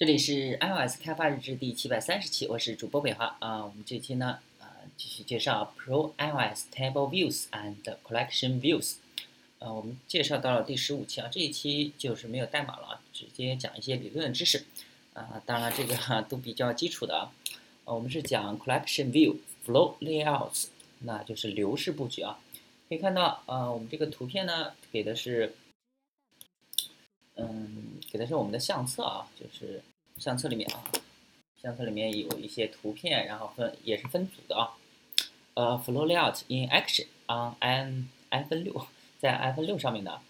这里是 iOS 开发日志第七百三十期，我是主播北华啊。我们这期呢，呃，继续介绍 Pro iOS Table Views and Collection Views。呃，我们介绍到了第十五期啊，这一期就是没有代码了，直接讲一些理论知识啊。当然这个 都比较基础的啊。我们是讲 Collection View Flow Layouts，那就是流式布局啊。可以看到，呃，我们这个图片呢，给的是。嗯，给的是我们的相册啊，就是相册里面啊，相册里面有一些图片，然后分也是分组的啊。呃，Flow Layout in Action on an iPhone 六，在 iPhone 六上面的。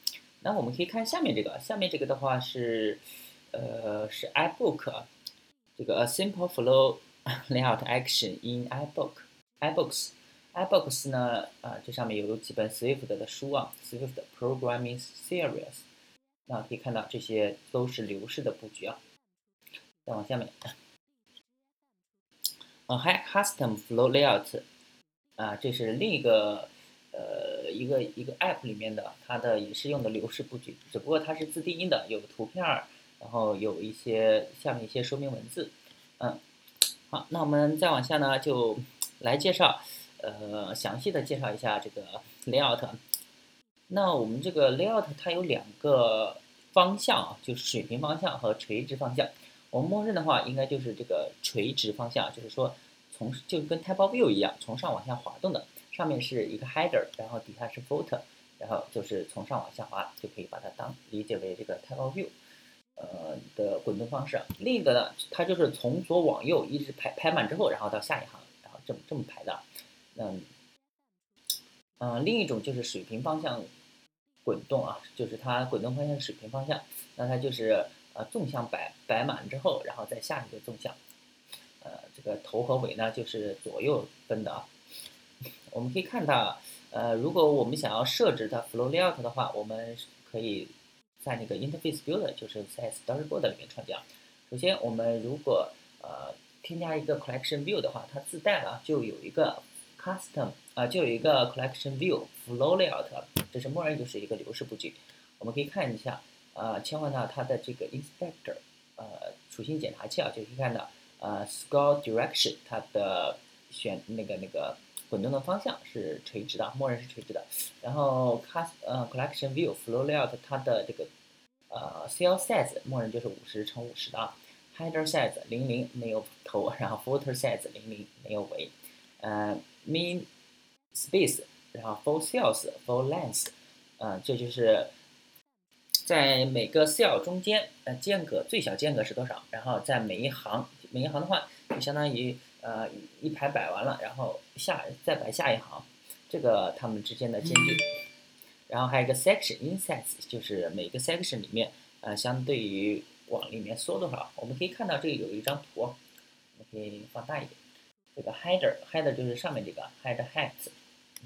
那我们可以看下面这个，下面这个的话是，呃，是 iBook，这个 A Simple Flow Layout Action in iBook，iBooks，iBooks 呢，啊，这上面有几本 Swift 的书啊，Swift Programming Series。那可以看到，这些都是流式的布局啊。再往下面，啊，还 Custom Flow Layout，啊，这是另一个呃一个一个 App 里面的，它的也是用的流式布局，只不过它是自定义的，有图片儿，然后有一些下面一些说明文字。嗯，好，那我们再往下呢，就来介绍，呃，详细的介绍一下这个 Layout。那我们这个 layout 它有两个方向啊，就是水平方向和垂直方向。我们默认的话，应该就是这个垂直方向，就是说从就跟 type of View 一样，从上往下滑动的。上面是一个 header，然后底下是 footer，然后就是从上往下滑，就可以把它当理解为这个 type of View，呃的滚动方式。另一个呢，它就是从左往右一直排排满之后，然后到下一行，然后这么这么排的。嗯嗯，另一种就是水平方向。滚动啊，就是它滚动方向是水平方向，那它就是呃纵向摆摆满之后，然后再下一个纵向，呃这个头和尾呢就是左右分的啊。我们可以看到，呃如果我们想要设置它 flow layout 的话，我们可以在那个 interface builder，就是在 storyboard 里面创建。首先我们如果呃添加一个 collection view 的话，它自带了就有一个 custom。啊，就有一个 collection view flow layout，这是默认就是一个流式布局。我们可以看一下，呃，切换到它的这个 inspector，呃，属性检查器啊，就可以看到，呃，scroll direction 它的选那个那个滚动的方向是垂直的，默认是垂直的。然后 cast 呃 collection view flow layout 它的这个呃 cell size 默认就是五十乘五十的啊，header size 零零没有头，然后 footer size 零零没有尾，呃，mean Space，然后 for cells，for length，嗯，这就是在每个 cell 中间，呃，间隔最小间隔是多少？然后在每一行，每一行的话，就相当于呃一排摆完了，然后下再摆下一行，这个它们之间的间距。然后还有一个 section insize，就是每个 section 里面，呃，相对于往里面缩多少？我们可以看到这里有一张图，我们可以放大一点。这个 header，header 就是上面这个 head height，。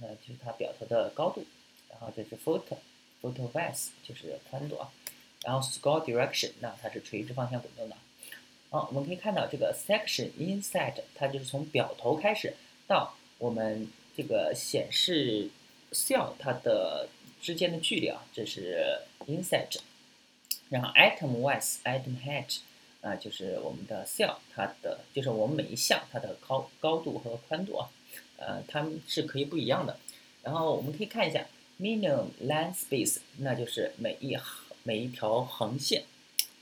那就是它表头的高度，然后这是 photo，photo width 就是宽度啊，然后 scroll direction 那它是垂直方向滚动的。好，我们可以看到这个 section inside 它就是从表头开始到我们这个显示 cell 它的之间的距离啊，这是 inside。然后 item width，item height 啊就是我们的 cell 它的就是我们每一项它的高高度和宽度啊。呃，它们是可以不一样的。然后我们可以看一下 minimum line space，那就是每一行每一条横线，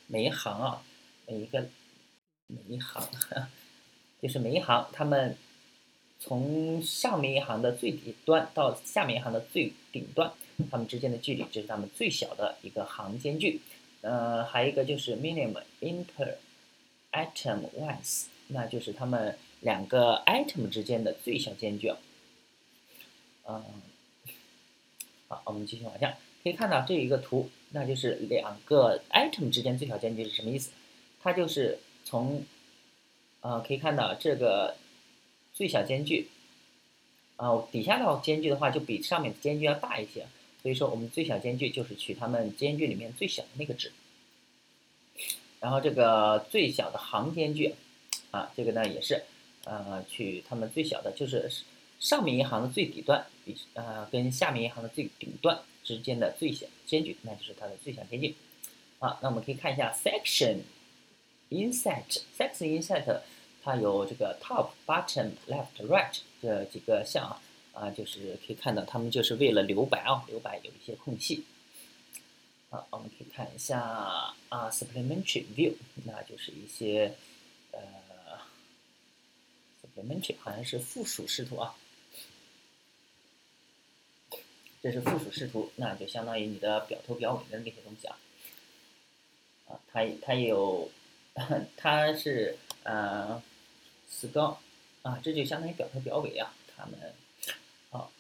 每一行啊，每一个每一行，就是每一行，它们从上面一行的最底端到下面一行的最顶端，它们之间的距离，这是它们最小的一个行间距。呃，还有一个就是 minimum inter item width，那就是它们。两个 item 之间的最小间距，嗯，好，我们继续往下，可以看到这一个图，那就是两个 item 之间最小间距是什么意思？它就是从，呃，可以看到这个最小间距，啊，底下的间距的话就比上面的间距要大一些，所以说我们最小间距就是取它们间距里面最小的那个值，然后这个最小的行间距，啊，这个呢也是。呃，取它们最小的，就是上面一行的最底端比呃跟下面一行的最顶端之间的最小间距，那就是它的最小间距。啊，那我们可以看一下 section inset，sex inset，它有这个 top、bottom、left、right 这几个项啊，啊，就是可以看到它们就是为了留白啊，留白有一些空隙。好，我们可以看一下啊，supplementary view，那就是一些呃，supplementary 好像是附属视图啊。这是附属视图，那就相当于你的表头表尾的那些东西啊。啊，它它有，它是呃，scale 啊，这就相当于表头表尾啊。它们，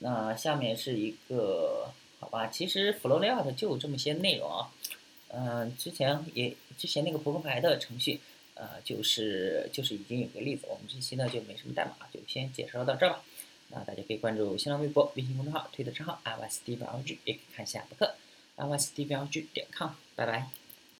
那下面是一个好吧？其实 Flow Layout 就这么些内容啊。嗯，之前也之前那个扑克牌的程序，呃，就是就是已经有个例子。我们这期呢就没什么代码，就先介绍到这儿吧。那大家可以关注新浪微博、微信公众号、推特账号 iOS D B L G，也可以看一下博客 iOS D B L G 点 com。拜拜。